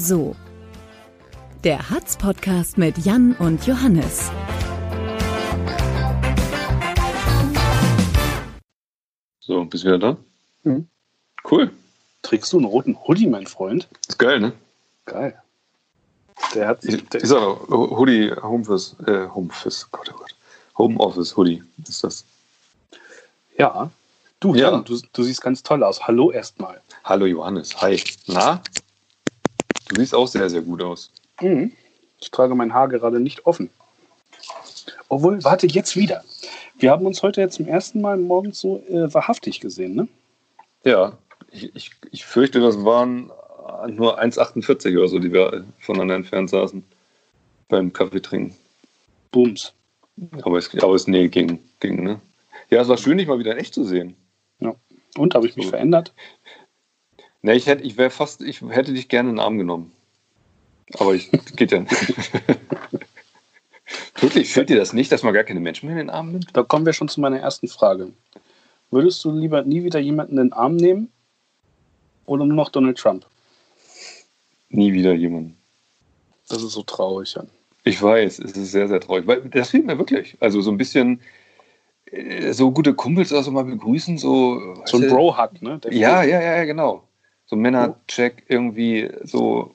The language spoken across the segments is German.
so. Der Hatz-Podcast mit Jan und Johannes. So, bist du wieder da? Mhm. Cool. Trägst du einen roten Hoodie, mein Freund? Ist geil, ne? Geil. Der hat Ist der, ist auch Hoodie, Homeoffice, äh, Homeoffice, Gott, oh Gott. Homeoffice Hoodie ist das. Ja. Du, Ja. Jan, du, du siehst ganz toll aus. Hallo erstmal. Hallo Johannes, hi. Na? Du siehst auch sehr, sehr gut aus. Mhm. Ich trage mein Haar gerade nicht offen. Obwohl, warte, jetzt wieder. Wir haben uns heute jetzt zum ersten Mal morgens so äh, wahrhaftig gesehen, ne? Ja, ich, ich, ich fürchte, das waren nur 1,48 oder so, die wir voneinander entfernt saßen beim Kaffee trinken. Booms. Aber es, aber es nee, ging, ging, ne? Ja, es war schön, dich mal wieder in echt zu sehen. Und, habe ich mich So. verändert? Ne, ich hätte, ich wäre fast, ich hätte dich gerne in den Arm genommen. Aber ich, geht ja nicht. Wirklich, fällt dir das nicht, dass man gar keine Menschen mehr in den Arm nimmt? Da kommen wir schon zu meiner ersten Frage. Würdest du lieber nie wieder jemanden in den Arm nehmen oder nur noch Donald Trump? Nie wieder jemanden. Das ist so traurig, Jan. Ich weiß, es ist sehr, sehr traurig. Weil das fehlt mir wirklich. Also so ein bisschen äh, so gute Kumpels also mal begrüßen, so. So ein Bro-Hug, ne? Der ja, ja, ja, genau. So Männercheck irgendwie so.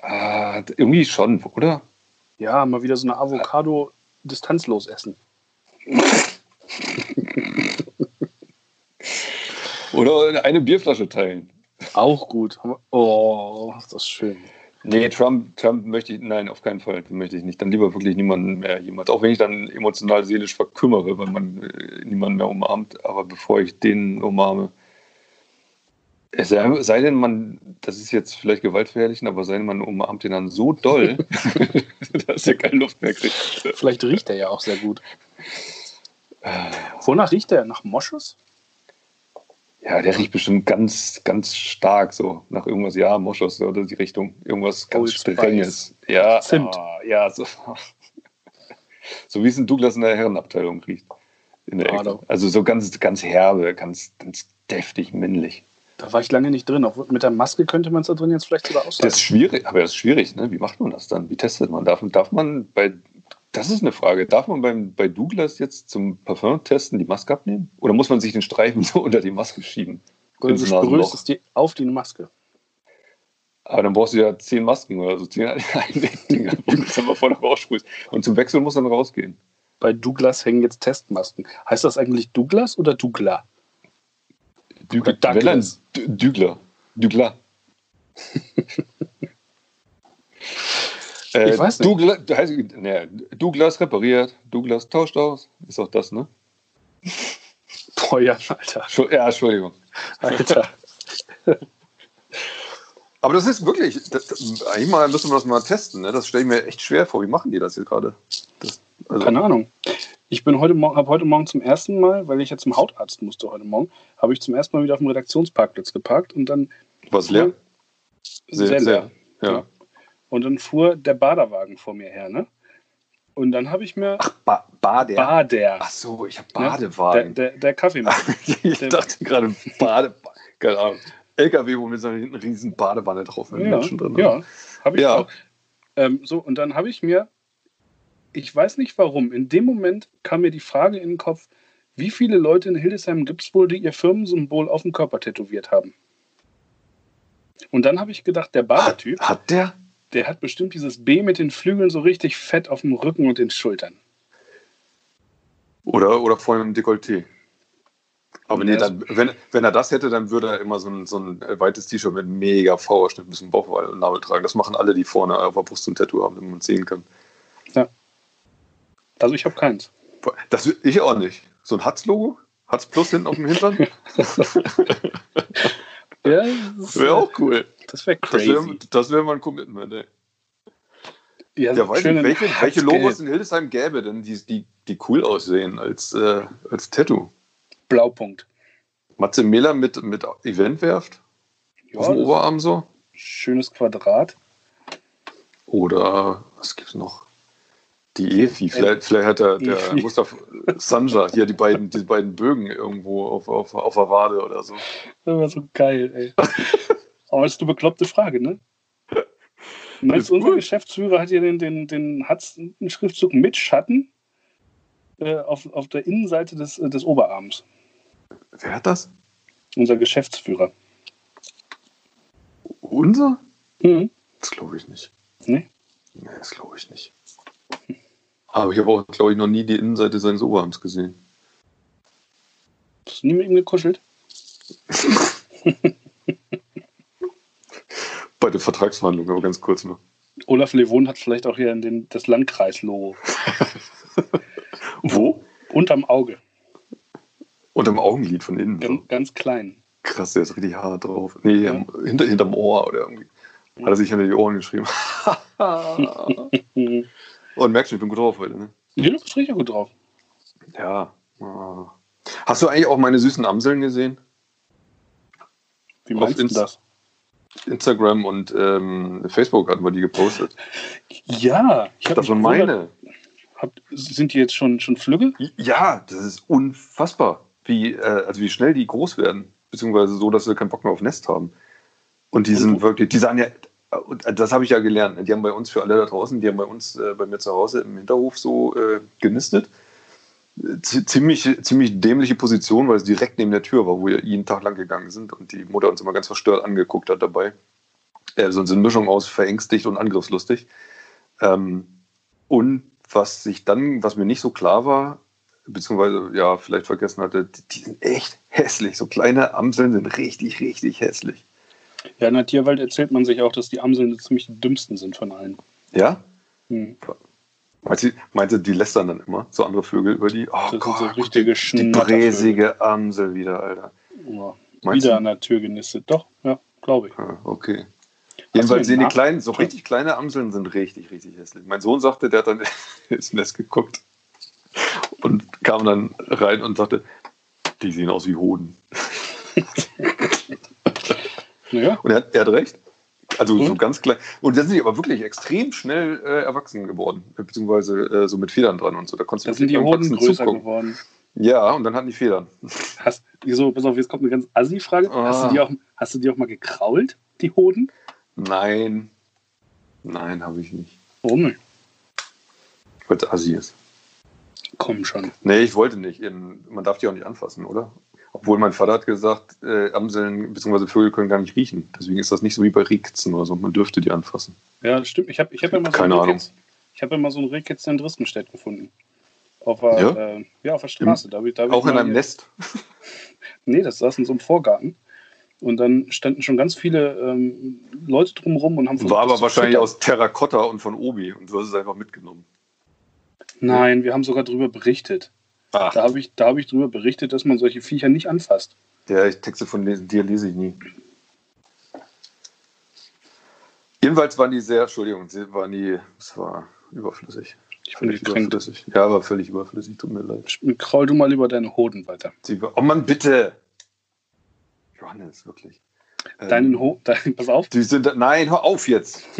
Ah, irgendwie schon, oder? Ja, mal wieder so eine Avocado distanzlos essen. Oder eine Bierflasche teilen. Auch gut. Oh, ist das schön. Nee, Trump, Trump möchte ich, nein, auf keinen Fall, möchte ich nicht. Dann lieber wirklich niemanden mehr jemand. Auch wenn ich dann emotional, seelisch verkümmere, weil man äh, niemanden mehr umarmt. Aber bevor ich den umarme, es sei, denn, man, das ist jetzt vielleicht gewaltverherrlichen, aber sei denn, man umarmt den dann so doll, dass er keine Luft mehr kriegt. Vielleicht riecht er ja auch sehr gut. Wonach riecht er? Nach Moschus? Ja, der riecht bestimmt ganz, ganz stark so nach irgendwas, ja, Moschus oder die Richtung, irgendwas ganz. Strenges. Ja, Zimt. ah, ja, so, so wie es in Douglas in der Herrenabteilung riecht. In der Also so ganz, ganz herbe, ganz, ganz deftig männlich. Da war ich lange nicht drin. Auch mit der Maske könnte man es da drin jetzt vielleicht sogar Das aushalten. ist schwierig, aber das ist schwierig, ne? Wie macht man das dann? Wie testet man? Darf, darf man bei, das ist eine Frage, darf man beim, bei Douglas jetzt zum Parfum testen die Maske abnehmen? Oder muss man sich den Streifen so unter die Maske schieben? Oder du sprühst es dir auf die Maske. Aber dann brauchst du ja zehn Masken oder so, zehn Einwegdinger, wo du das aber vorne raussprühst. Und zum Wechsel muss dann rausgehen. Bei Douglas hängen jetzt Testmasken. Heißt das eigentlich Douglas oder Douglas? Dü Oder wenn dann Douglas. Dügler. Dügler. äh, Ich weiß nicht. Douglas, heißt, ne, Douglas repariert, Douglas tauscht aus. Ist auch das, ne? Boah, Jan, Alter. Ja, Entschuldigung. Alter. Aber das ist wirklich, das, das, eigentlich mal müssen wir das mal testen. Ne? Das stelle ich mir echt schwer vor. Wie machen die das jetzt gerade? Also, Keine Ahnung. Ich bin heute Morgen, habe heute Morgen zum ersten Mal, weil ich ja zum Hautarzt musste heute Morgen, habe ich zum ersten Mal wieder auf dem Redaktionsparkplatz geparkt und dann was leer? sehr, leer. Ja. Und dann fuhr der Baderwagen vor mir her, ne? Und dann habe ich mir Ba Bader. Bader, Ach so, ich habe ne? der, Badewagen. der, der Kaffeemacher. ich der- dachte gerade Bade, keine Ahnung. LKW, wo mit so hinten riesen Badewanne drauf mit ja, Menschen drin. ja, habe ich Ja. auch. Ähm, so, und dann habe ich mir, ich weiß nicht warum, in dem Moment kam mir die Frage in den Kopf, wie viele Leute in Hildesheim gibt es wohl, die ihr Firmensymbol auf dem Körper tätowiert haben? Und dann habe ich gedacht, der Hat, Badertyp, hat der? der hat bestimmt dieses B mit den Flügeln so richtig fett auf dem Rücken und den Schultern. Oder, oder vor einem Dekolleté. Aber nee, dann, wenn, wenn er das hätte, dann würde er immer so ein, so ein weites T-Shirt mit mega V-Ausschnitt, ein bisschen Bauchnabel tragen. Das machen alle, die vorne auf der Brust ein Tattoo haben, damit man es sehen kann. Also ich habe keins. Das ich auch nicht. So ein Hatz-Logo? Hatz Plus hinten auf dem Hintern? Ja, Das wäre auch cool. Das wäre Das crazy. wäre das wär mal ein Commitment, ey. ja, Ja, weiß nicht, welche, welche. Logos in Hildesheim gäbe denn, die, die, die cool aussehen als, äh, als Tattoo? Blaupunkt. Matze Mehler mit, mit Event werft? Ja, auf dem Oberarm so? schönes Quadrat. Oder was gibt's noch? Die Efi. Vielleicht, vielleicht hat der, der Efi. Mustafa Sanja hier die beiden, die beiden Bögen irgendwo auf, auf, auf der Wade oder so. Das war so geil, ey. Aber das ist eine bekloppte Frage, ne? Meinst du, unser Geschäftsführer hat hier den, den, den hat's einen Schriftzug mit Schatten äh, auf, auf der Innenseite des, des Oberarms? Wer hat das? Unser Geschäftsführer. Unser? Mhm. Das glaube ich nicht. Nee? Nee, das glaube ich nicht. Aber ich habe auch, glaube ich, noch nie die Innenseite seines Oberarms gesehen. Hast du nie mit ihm gekuschelt? Bei der Vertragsverhandlung, aber ganz kurz noch. Olaf Levon hat vielleicht auch hier in den, das Landkreis-Logo. Wo? Unterm Auge. Unterm Augenlid von innen. Ganz, ganz klein. Krass, der ist richtig hart drauf. Nee, Ja. hinter, hinterm Ohr oder irgendwie. Hat er sich hinter die Ohren geschrieben. Mhm. Und merkst du, ich bin gut drauf heute, ne? Ja, du bist richtig gut drauf. Ja. Hast du eigentlich auch meine süßen Amseln gesehen? Wie Auf meinst du Inst- das? Instagram und ähm, Facebook hatten wir die gepostet. Ja, ich habe Das waren meine. Hab, sind die jetzt schon, schon Flügge? Ja, das ist unfassbar, wie, äh, also wie schnell die groß werden. Beziehungsweise so, dass sie keinen Bock mehr auf Nest haben. Und die sind wirklich, die sahen ja, das habe ich ja gelernt. Die haben bei uns für alle da draußen, die haben bei uns, äh, bei mir zu Hause im Hinterhof so äh, genistet. Z ziemlich, ziemlich dämliche Position, weil es direkt neben der Tür war, wo wir jeden Tag lang gegangen sind und die Mutter uns immer ganz verstört angeguckt hat dabei. Äh, so eine Mischung aus verängstigt und angriffslustig. Ähm, und was sich dann, was mir nicht so klar war, beziehungsweise ja, vielleicht vergessen hatte, die, die sind echt hässlich. So kleine Amseln sind richtig, richtig hässlich. Ja, in der Tierwelt erzählt man sich auch, dass die Amseln die ziemlich die dümmsten sind von allen. Ja? Hm. Meinst du, meinst du, die lästern dann immer? So andere Vögel über die? Oh Das sind Gott, so richtige die Schnattervögel. bräsige Amsel wieder, Alter. Ja. Wieder du? an der Tür genistet. Doch, ja, glaube ich. Ah, okay. Jedenfalls sehen die kleinen, so Ja. richtig kleine Amseln sind richtig, richtig hässlich. Mein Sohn sagte, der hat dann ins Nest geguckt und kam dann rein und sagte, die sehen aus wie Hoden. Naja, Und er hat, er hat recht. Also so Und? ganz klein. Und dann sind die aber wirklich extrem schnell äh, erwachsen geworden. Beziehungsweise äh, so mit Federn dran und so. Da konntest da du sind die Hoden größer zugucken. geworden. Ja, und dann hatten die Federn. Hast, so, pass auf, jetzt kommt eine ganz assi-Frage. Hast, Ah. du die auch, hast du die auch mal gekrault, die Hoden? Nein. Nein, habe ich nicht. Warum? Weil es assi ist. Komm schon. Nee, ich wollte nicht. Man darf die auch nicht anfassen, oder? Obwohl mein Vater hat gesagt, äh, Amseln bzw. Vögel können gar nicht riechen. Deswegen ist das nicht so wie bei Rehkitzen oder so. Man dürfte die anfassen. Ja, das stimmt. Ich habe ich hab ja mal so Keine ein Ahnung. Ich habe mal so ein Rehkitz in Driskenstedt gefunden. Auf der, Ja? Äh, ja, auf der Straße. Da ich, da ich Auch in einem hier- Nest. Nee, das saß in so einem Vorgarten. Und dann standen schon ganz viele ähm, Leute drumherum und haben War aber wahrscheinlich aus Terrakotta und von Obi. Und du hast es einfach mitgenommen. Nein, wir haben sogar darüber berichtet. Ach, Da habe ich, da hab ich darüber berichtet, dass man solche Viecher nicht anfasst. Ja, ich Texte von dir lese ich nie. Jedenfalls waren die sehr, Entschuldigung, sie waren die, es war überflüssig. Ich bin Völlig gekränkt. überflüssig. Ja, aber völlig überflüssig, tut mir leid. Kraul du mal über deine Hoden weiter. Oh Mann, bitte! Johannes, wirklich. Ähm, Deinen Ho dein, pass auf, Die sind, nein, hör auf jetzt!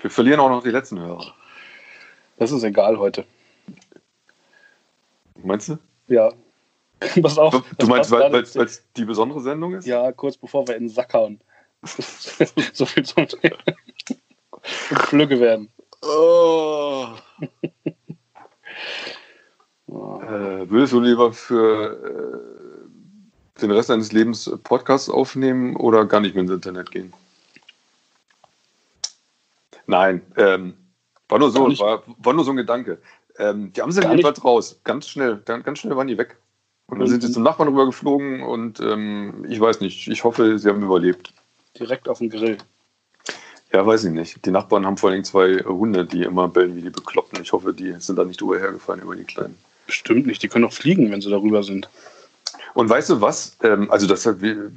Wir verlieren auch noch die letzten Hörer. das ist egal heute. Meinst du? Ja. Pass auf. Du meinst, weil es die besondere Sendung ist? Ja, kurz bevor wir in den Sack hauen. so viel zum und Flügge werden. Oh. Oh. Äh, würdest du lieber für äh, den Rest deines Lebens Podcasts aufnehmen oder gar nicht mehr ins Internet gehen? Nein, ähm, war, nur so, war, war nur so ein Gedanke. Ähm, die haben sie jedenfalls raus. Ganz schnell, ganz, ganz schnell waren die weg. Und dann sind sie zum Nachbarn rüber geflogen und ähm, ich weiß nicht, ich hoffe, sie haben überlebt. Direkt auf den Grill. Ja, weiß ich nicht. Die Nachbarn haben vor allem zwei Hunde, die immer bellen wie die Bekloppten. Ich hoffe, die sind da nicht drüber hergefallen über die Kleinen. Bestimmt nicht. Die können doch fliegen, wenn sie darüber sind. Und weißt du was? Ähm, also das hat wir,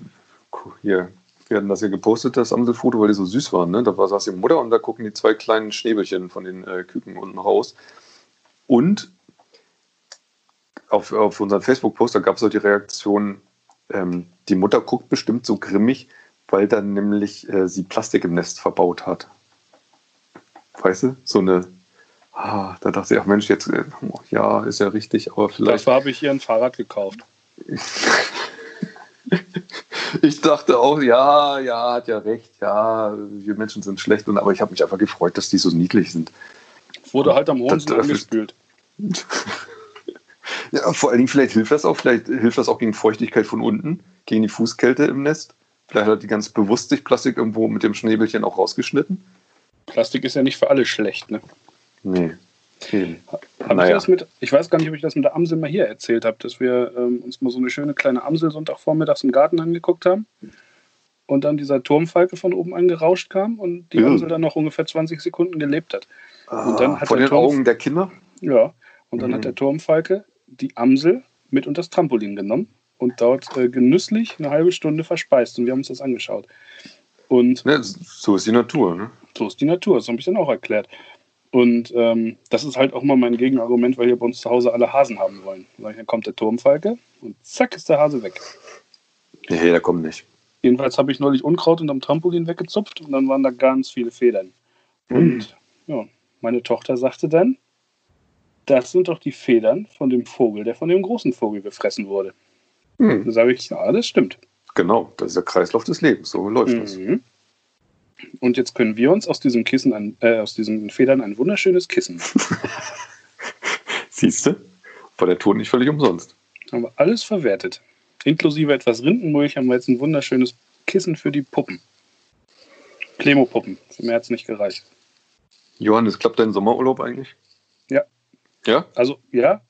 hier, wir hatten das ja gepostet, das Amselfoto, weil die so süß waren. Ne? Da war, saß die Mutter und da gucken die zwei kleinen Schnäbelchen von den äh, Küken unten raus. Und auf, auf unseren Facebook-Post, da gab es auch die Reaktion, ähm, die Mutter guckt bestimmt so grimmig, weil dann nämlich äh, sie Plastik im Nest verbaut hat. Weißt du? So eine, ah, da dachte ich, ach Mensch, jetzt, äh, ja, ist ja richtig, aber vielleicht. Dafür habe ich ihr ein Fahrrad gekauft. Ich dachte auch, ja, ja, hat ja recht, ja, wir Menschen sind schlecht, und, aber ich habe mich einfach gefreut, dass die so niedlich sind. Wurde halt am Hohn angespült. Ja, vor allen Dingen, vielleicht hilft das auch, vielleicht hilft das auch gegen Feuchtigkeit von unten, gegen die Fußkälte im Nest. Vielleicht hat die ganz bewusst sich Plastik irgendwo mit dem Schnäbelchen auch rausgeschnitten. Plastik ist ja nicht für alle schlecht, ne? Nee. Okay. Naja. ich, das mit, ich weiß gar nicht, ob ich das mit der Amsel mal hier erzählt habe, dass wir ähm, uns mal so eine schöne kleine Amsel Sonntagvormittags im Garten angeguckt haben und dann dieser Turmfalke von oben angerauscht kam und die ja. Amsel dann noch ungefähr 20 Sekunden gelebt hat. Ah, und dann hat von den Turm, Augen der Kinder? Ja, und dann mhm. hat der Turmfalke die Amsel mit unter das Trampolin genommen und dort äh, genüsslich eine halbe Stunde verspeist und wir haben uns das angeschaut. Und ja, so ist die Natur, ne? So ist die Natur, das habe ich dann auch erklärt. Und ähm, das ist halt auch mal mein Gegenargument, weil wir bei uns zu Hause alle Hasen haben wollen. Dann kommt der Turmfalke und zack ist der Hase weg. Nee, der kommt nicht. Jedenfalls habe ich neulich Unkraut unterm Trampolin weggezupft und dann waren da ganz viele Federn. Mhm. Und ja, meine Tochter sagte dann, das sind doch die Federn von dem Vogel, der von dem großen Vogel gefressen wurde. Mhm. Dann sage ich, ja, das stimmt. Genau, das ist der Kreislauf des Lebens, so läuft mhm. das. Und jetzt können wir uns aus diesem Kissen, ein, äh, aus diesen Federn ein wunderschönes Kissen. Siehst du? War der Ton nicht völlig umsonst. Haben wir alles verwertet. Inklusive etwas Rindenmulch haben wir jetzt ein wunderschönes Kissen für die Puppen. Klemo-Puppen. Für mehr hat es nicht gereicht. Johannes, klappt dein Sommerurlaub eigentlich? Ja. Ja? Also, ja.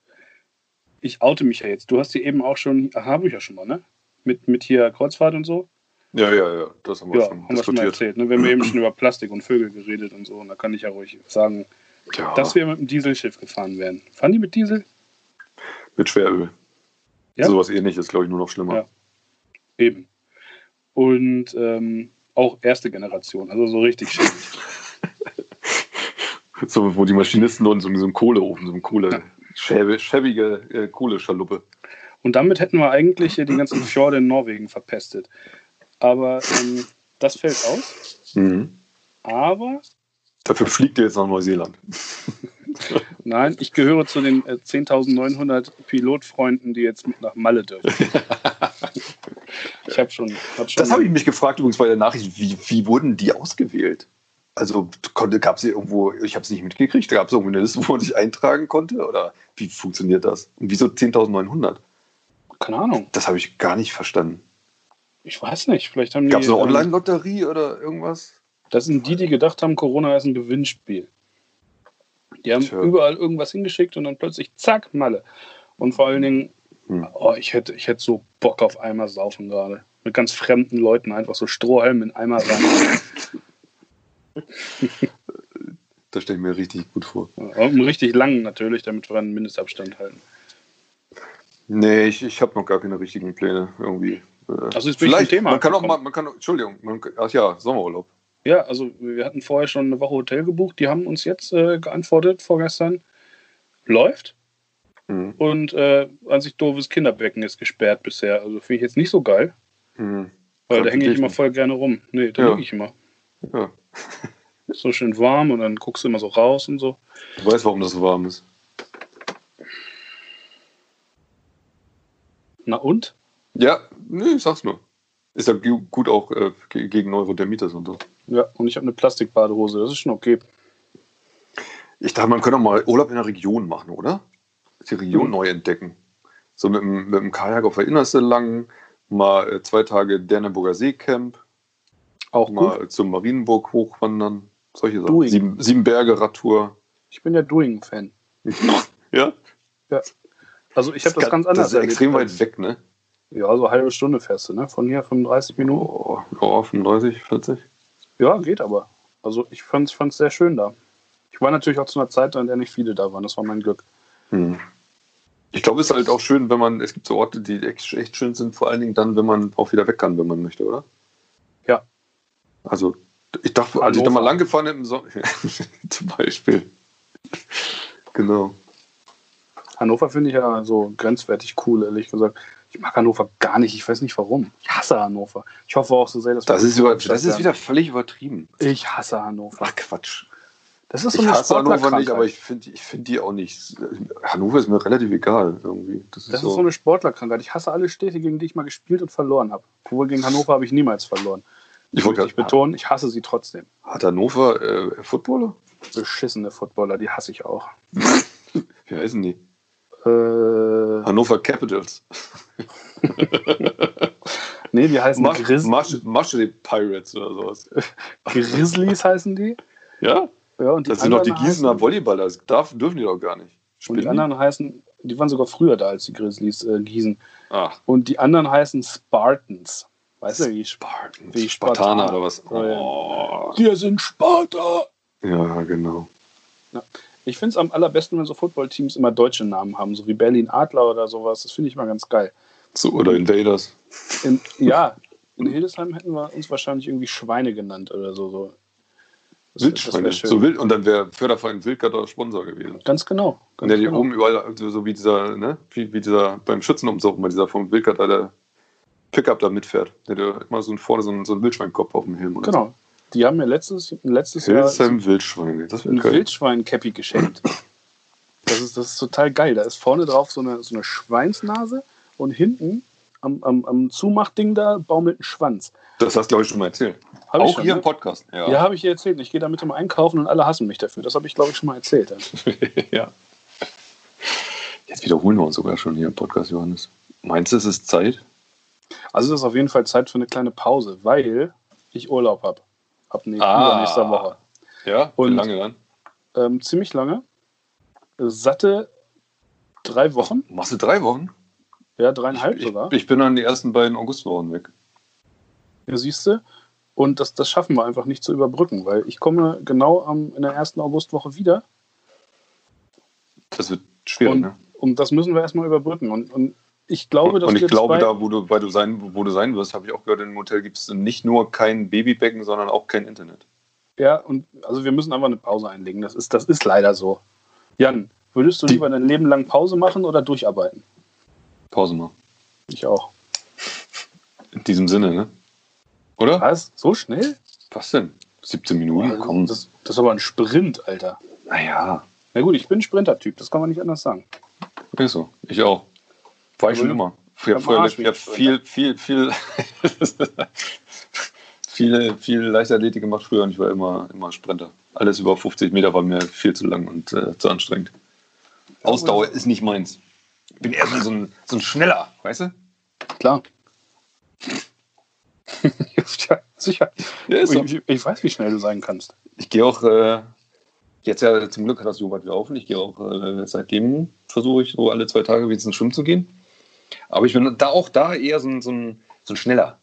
Ich oute mich ja jetzt. Du hast hier eben auch schon, habe ich ja schon mal, ne? Mit, mit hier Kreuzfahrt und so. Ja, ja, ja, das haben wir ja, schon haben wir schon mal erzählt. Ne? Wir haben eben schon über Plastik und Vögel geredet und so. Und da kann ich ja ruhig sagen, ja. dass wir mit dem Dieselschiff gefahren wären. Fahren die mit Diesel? Mit Schweröl. Ja? Sowas ähnliches, glaube ich, nur noch schlimmer. Ja. Eben. Und ähm, auch erste Generation, also so richtig schäbig. so, wo die Maschinisten und so in so einem Kohleofen, so einem Kohle, ja. schäbige, schäbige äh, Kohleschaluppe. Und damit hätten wir eigentlich die ganzen Fjorde in Norwegen verpestet. Aber ähm, das fällt aus. Mhm. Aber. Dafür fliegt ihr jetzt nach Neuseeland. Nein, ich gehöre zu den äh, 10.900 Pilotfreunden, die jetzt mit nach Malle dürfen. ich habe schon, hab schon. Das habe ich mich gefragt übrigens bei der Nachricht. Wie, wie wurden die ausgewählt? Also gab es irgendwo, ich habe es nicht mitgekriegt, gab es irgendwo eine Liste, wo man sich eintragen konnte? Oder wie funktioniert das? Und wieso 10.900? Keine Ahnung. Das habe ich gar nicht verstanden. Ich weiß nicht, vielleicht haben Gab es eine ähm, Online-Lotterie oder irgendwas? Das sind die, die gedacht haben, Corona ist ein Gewinnspiel. Die haben Tja. überall irgendwas hingeschickt und dann plötzlich zack, Malle. Und vor allen Dingen, hm. oh, ich, hätte, ich hätte so Bock auf Eimer saufen gerade. Mit ganz fremden Leuten einfach so Strohhalm in Eimer rein. das stelle ich mir richtig gut vor. Ja, einen richtig langen natürlich, damit wir einen Mindestabstand halten. Nee, ich, ich habe noch gar keine richtigen Pläne irgendwie. Also jetzt bin Vielleicht, ich Thema. Man kann auch mal, man kann, Entschuldigung, man, ach ja, Sommerurlaub. Ja, also wir hatten vorher schon eine Woche Hotel gebucht. Die haben uns jetzt äh, geantwortet vorgestern. Läuft. Mhm. Und äh, an sich doofes Kinderbecken ist gesperrt bisher. Also finde ich jetzt nicht so geil. Mhm. Weil da hänge ich immer voll gerne rum. Nee, da ja. liege ich immer. Ja. so schön warm und dann guckst du immer so raus und so. Du weißt, warum das so warm ist. Na und? Ja, nee, ich sag's nur. Ist ja gut auch äh, gegen Neurodermitis und so. Ja, und ich habe eine Plastikbadehose, das ist schon okay. Ich dachte, man könnte auch mal Urlaub in der Region machen, oder? Die Region mhm. neu entdecken. So mit, mit dem Kajak auf der Innerste lang, mal äh, zwei Tage Derneburger Seecamp. Auch mal gut. zum Marienburg hochwandern. Solche Sachen. Sieben, sieben Berge Radtour. Ich bin ja Doing-Fan. ja? Ja. Also ich habe das, das, ganz anders. Das ist extrem weit weg, ne? Ja, so eine halbe Stunde fährst du, ne? Von hier 35 Minuten. Oh, oh 35, 40. Ja, geht aber. Also ich fand es sehr schön da. Ich war natürlich auch zu einer Zeit, an der nicht viele da waren. Das war mein Glück. Hm. Ich glaube, es ist halt auch schön, wenn man, es gibt so Orte, die echt, echt schön sind, vor allen Dingen dann, wenn man auch wieder weg kann, wenn man möchte, oder? Ja. Also, ich dachte, als ich da mal lang gefahren bin, im Sommer, zum Beispiel. genau. Hannover finde ich ja so grenzwertig cool, ehrlich gesagt. Ich mag Hannover gar nicht. Ich weiß nicht warum. Ich hasse Hannover. Ich hoffe auch so sehr, dass das ist über, das ist wieder völlig übertrieben. Ich hasse Hannover. Ach Quatsch. Das ist so ich eine hasse Hannover nicht, Sportlerkrankheit. aber ich finde ich find die auch nicht. Hannover ist mir relativ egal irgendwie. Das ist, Das so, ist so eine Sportlerkrankheit. Ich hasse alle Städte, gegen die ich mal gespielt und verloren habe. Obwohl gegen Hannover habe ich niemals verloren. ich wollte Ich betonen, ich hasse sie trotzdem. Hat Hannover äh, Footballer? Beschissene Footballer, die hasse ich auch. Wie heißen die? Äh, Hannover Capitals. nee, die heißen Mush, Grizz Mush, Mushley Pirates oder sowas. Grizzlies heißen die. Ja? Ja, und die Das sind doch die Gießener Volleyballer. Das darf, dürfen die doch gar nicht. Und die anderen heißen, die waren sogar früher da als die Grizzlies äh, Gießen. Ach, Und die anderen heißen Spartans. Weißt du, wie ich Spartan. Wie Spartaner Spartaner. oder was? Oh, ja. Oh. Wir sind Sparta! Ja, genau. Ich finde es am allerbesten, wenn so Footballteams immer deutsche Namen haben, so wie Berlin Adler oder sowas. Das finde ich mal ganz geil. So, oder Invaders. In, ja, in Hildesheim hätten wir uns wahrscheinlich irgendwie Schweine genannt oder so. so. Das, Wildschweine. So wild, und dann wäre Förderverein Wildgatter Sponsor gewesen. Ganz genau. Und Ganz der die genau. oben überall, so, so wie dieser, ne, wie, wie dieser beim Schützenumzug mal dieser vom Wildgatter, der Pickup da mitfährt. Der hat immer so vorne so einen, so einen Wildschweinkopf auf dem Helm. Genau. Die haben mir letztes, letztes So. Jahr Hildesheim Wildschweine. Das ein wird geil. Wildschwein-Cappy geschenkt. Das ist, das ist total geil. Da ist vorne drauf so eine, so eine Schweinsnase und hinten am, am, am Zumachding da baumelt ein Schwanz. Das hast du, glaube ich, schon mal erzählt. Hab Auch schon, hier ne? im Podcast. Ja. Ja, habe ich dir erzählt. Ich gehe damit immer einkaufen und alle hassen mich dafür. Das habe ich, glaube ich, schon mal erzählt. Ja. Jetzt wiederholen wir uns sogar schon hier im Podcast, Johannes. Meinst du, es ist Zeit? Also es ist auf jeden Fall Zeit für eine kleine Pause, weil ich Urlaub habe. Ab nächster, Ah. übernächster Woche. Ja, Und- wie lange dann? Ähm, ziemlich lange. Satte drei Wochen. Machst du drei Wochen? Ja, dreieinhalb Ich, sogar. ich bin dann die ersten beiden Augustwochen weg. Ja, siehst du. Und das, das schaffen wir einfach nicht zu überbrücken, weil ich komme genau am, in der ersten Augustwoche wieder. Das wird schwierig, Und, ne? und das müssen wir erstmal überbrücken. Und, und ich glaube, dass und ich glaube, da, wo du, weil du sein, wo du sein wirst, habe ich auch gehört, im Hotel gibt es nicht nur kein Babybecken, sondern auch kein Internet. Ja, und also wir müssen einfach eine Pause einlegen. Das ist, das ist leider so. Jan, würdest du lieber dein Leben lang Pause machen oder durcharbeiten? Pause mal. Ich auch. In diesem Sinne, ne? Oder? Was? So schnell? Was denn? 17 Minuten? Komm. Das, das ist aber ein Sprint, Alter. naja, Na gut, ich bin Sprinter-Typ, das kann man nicht anders sagen. ist so. Ich auch. War ich schon immer. Ich habe Arsch ich hab viel, viel, viel, viel, viel Leichtathletik gemacht früher und ich war immer, immer Sprinter. Alles über 50 Meter war mir viel zu lang und äh, zu anstrengend. Ausdauer ist nicht meins. Ich bin eher so ein, so ein Schneller, weißt du? Klar. ja, sicher. Ja, so. ich, ich weiß, wie schnell du sein kannst. Ich gehe auch, äh, jetzt ja zum Glück hat das Joghurt wieder offen. Ich gehe auch, äh, seitdem versuche ich so alle zwei Tage wieder ins Schwimmen zu gehen. Aber ich bin da auch da eher so ein, so ein, so ein Schneller.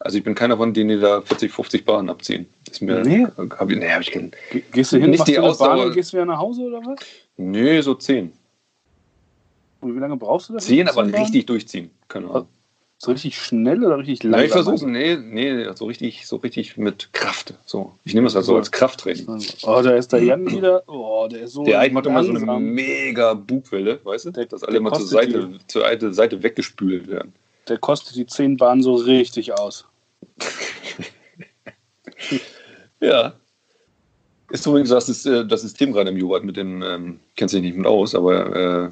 Also ich bin keiner von denen, die da 40, 50 Bahnen abziehen. Ist mir, Nee. Hab ich, nee, hab ich keinen. Ge- Gehst du hin, Nicht die Ausdauer- Bahn gehst wieder nach Hause oder was? Nö, so 10. Und wie lange brauchst du dafür? 10, bis aber Bahn? richtig durchziehen. Keine Ahnung. So richtig schnell oder richtig Ja, langsam? ich versuche nee, nee, so richtig, so richtig mit Kraft. So. Ich nehme es halt so als Krafttraining. Oh, da ist der Jan wieder. Oh, der ist so. Der Eich macht immer so eine mega Bugwelle, weißt du? Der- dass alle immer zur Seite, zur Seite, weggespült werden. Der kostet die 10 Bahnen so richtig aus. Ja. Ist übrigens das, ist, äh, das System gerade im Joghurt mit dem, ähm, kennst dich nicht mit aus, aber äh,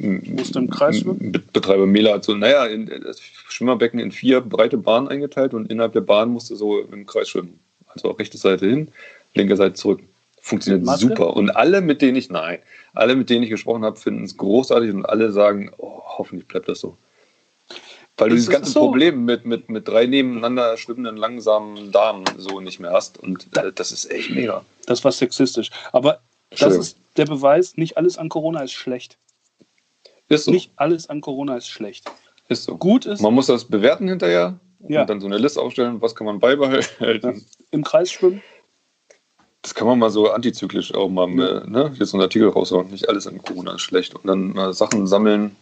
Musst du im Kreis schwimmen? Be- Betreiber Mela hat so, naja, das Schwimmerbecken in vier breite Bahnen eingeteilt und innerhalb der Bahn musst du so im Kreis schwimmen. Also rechte Seite hin, linke Seite zurück. Funktioniert super. Und alle, mit denen ich, nein, alle, mit denen ich gesprochen habe, finden es großartig und alle sagen, oh, hoffentlich bleibt das so. Weil du Ist dieses das ganze so? Problem mit, mit, mit drei nebeneinander schwimmenden, langsamen Damen so nicht mehr hast. Und äh, das ist echt mega. Das war sexistisch. Aber das ist der Beweis, nicht alles an Corona ist schlecht. Ist so. Nicht alles an Corona ist schlecht. Ist so. Gut ist, Man muss das bewerten hinterher und Ja. dann so eine Liste aufstellen, was kann man beibehalten. im Kreis schwimmen. Das kann man mal so antizyklisch auch mal, äh, ne, jetzt so einen Artikel raushauen. Nicht alles an Corona ist schlecht. Und dann mal Sachen sammeln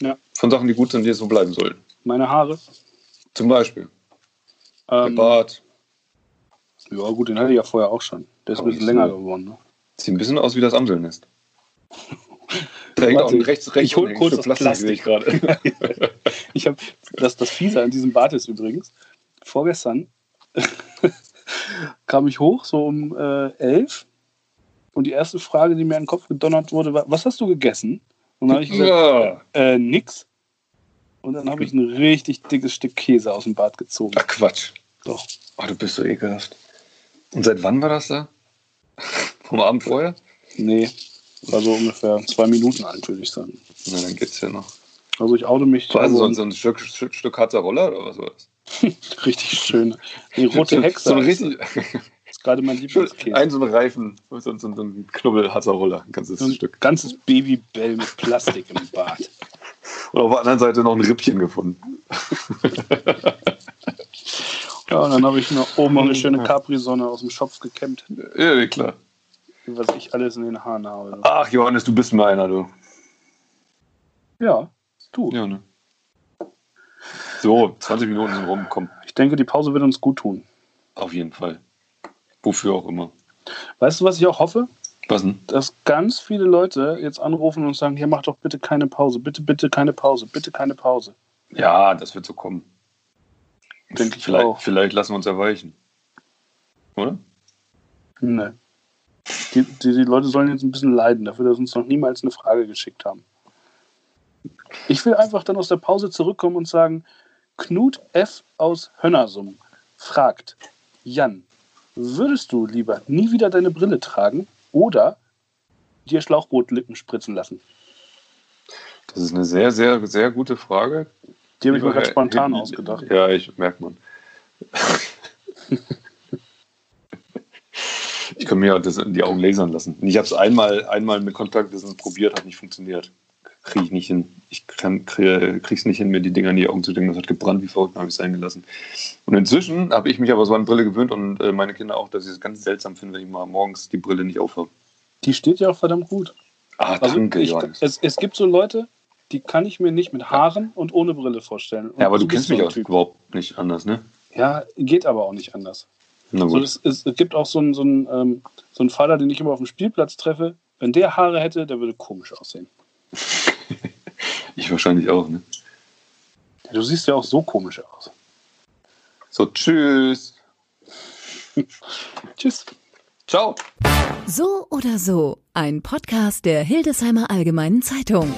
Ja. von Sachen, die gut sind, die so bleiben sollten. Meine Haare. Zum Beispiel der Ähm, Bart. ja, gut, den hatte ich ja vorher auch schon. Der ist ein bisschen länger so. geworden. Ne? Sieht ein bisschen aus wie das Amselnest. Da hängt auch ein rechts, rechts ich hol ein kurz das sehe ich gerade. Ich habe das, das Fiese an diesem Bart ist übrigens. Vorgestern kam ich hoch, so um äh, elf, Und die erste Frage, die mir in den Kopf gedonnert wurde, war, was hast du gegessen? Und dann habe ich gesagt, Ja. äh, nix. Und dann habe ich ein richtig dickes Stück Käse aus dem Bad gezogen. Ach Quatsch. Doch. Oh, du bist so ekelhaft. Und seit wann war das da? Vom Abend vorher? Nee, war so ungefähr zwei Minuten alt, würde ich sagen. Na, dann geht's ja noch. Also ich oute mich. War also so, also so ein Stück, Stück, Stück Harzer Roller oder was war das? richtig schön. Die rote Hexe So ein ist- richtig, ist gerade mein Lieblingskäse. ein so ein Reifen, so, so, so ein Knubbel Harzer Roller, ein ganzes So ein Stück. ganzes Babybell mit Plastik im Bad. Und auf der anderen Seite noch ein Rippchen gefunden. Ja, und dann habe ich noch oben noch eine schöne Capri-Sonne aus dem Schopf gekämmt, ja, klar. Was ich alles in den Haaren habe. Ach, Johannes, du bist mir einer, du. Ja, du. Ja, ne? So, 20 Minuten sind rum, komm, Ich denke, die Pause wird uns gut tun. auf jeden Fall. Wofür auch immer. Weißt du, was ich auch hoffe? Was denn? Dass ganz viele Leute jetzt anrufen und sagen, hier mach doch bitte keine Pause, bitte, bitte keine Pause, bitte keine Pause. Ja, das wird so kommen. Denke ich vielleicht, auch. Vielleicht lassen wir uns erweichen. Oder? Nee. Die, die, die Leute sollen jetzt ein bisschen leiden dafür, dass sie uns noch niemals eine Frage geschickt haben. Ich will einfach dann aus der Pause zurückkommen und sagen, Knut F. aus Hönnersum fragt, Jan, würdest du lieber nie wieder deine Brille tragen oder dir Schlauchbootlippen spritzen lassen? Das ist eine sehr, sehr, sehr gute Frage. Die habe ich mir gerade spontan ausgedacht. Ja, ich merke man. Kann mir das in die Augen lasern lassen. Ich habe es einmal, einmal mit Kontaktlinsen probiert, hat nicht funktioniert. Kriege ich nicht hin. Ich kann, kriege es nicht hin, mir die Dinger in die Augen zu denken. Das hat gebrannt wie verrückt, habe ich es sein gelassen. Und inzwischen habe ich mich aber so an Brille gewöhnt und äh, meine Kinder auch, dass ich es ganz seltsam finde, wenn ich mal morgens die Brille nicht aufhabe. Die steht ja auch verdammt gut. Ah, Also danke, ich, es, es gibt so Leute, die kann ich mir nicht mit Haaren und ohne Brille vorstellen. Und Ja, aber du kennst mich auch Typ. überhaupt nicht anders, ne? Ja, geht aber auch nicht anders. So, es, es gibt auch so einen, so, einen, ähm, so einen Vater, den ich immer auf dem Spielplatz treffe. Wenn der Haare hätte, der würde komisch aussehen. Ich wahrscheinlich auch, ne? Du siehst ja auch so komisch aus. So, tschüss. Tschüss. Ciao. So oder so, ein Podcast der Hildesheimer Allgemeinen Zeitung.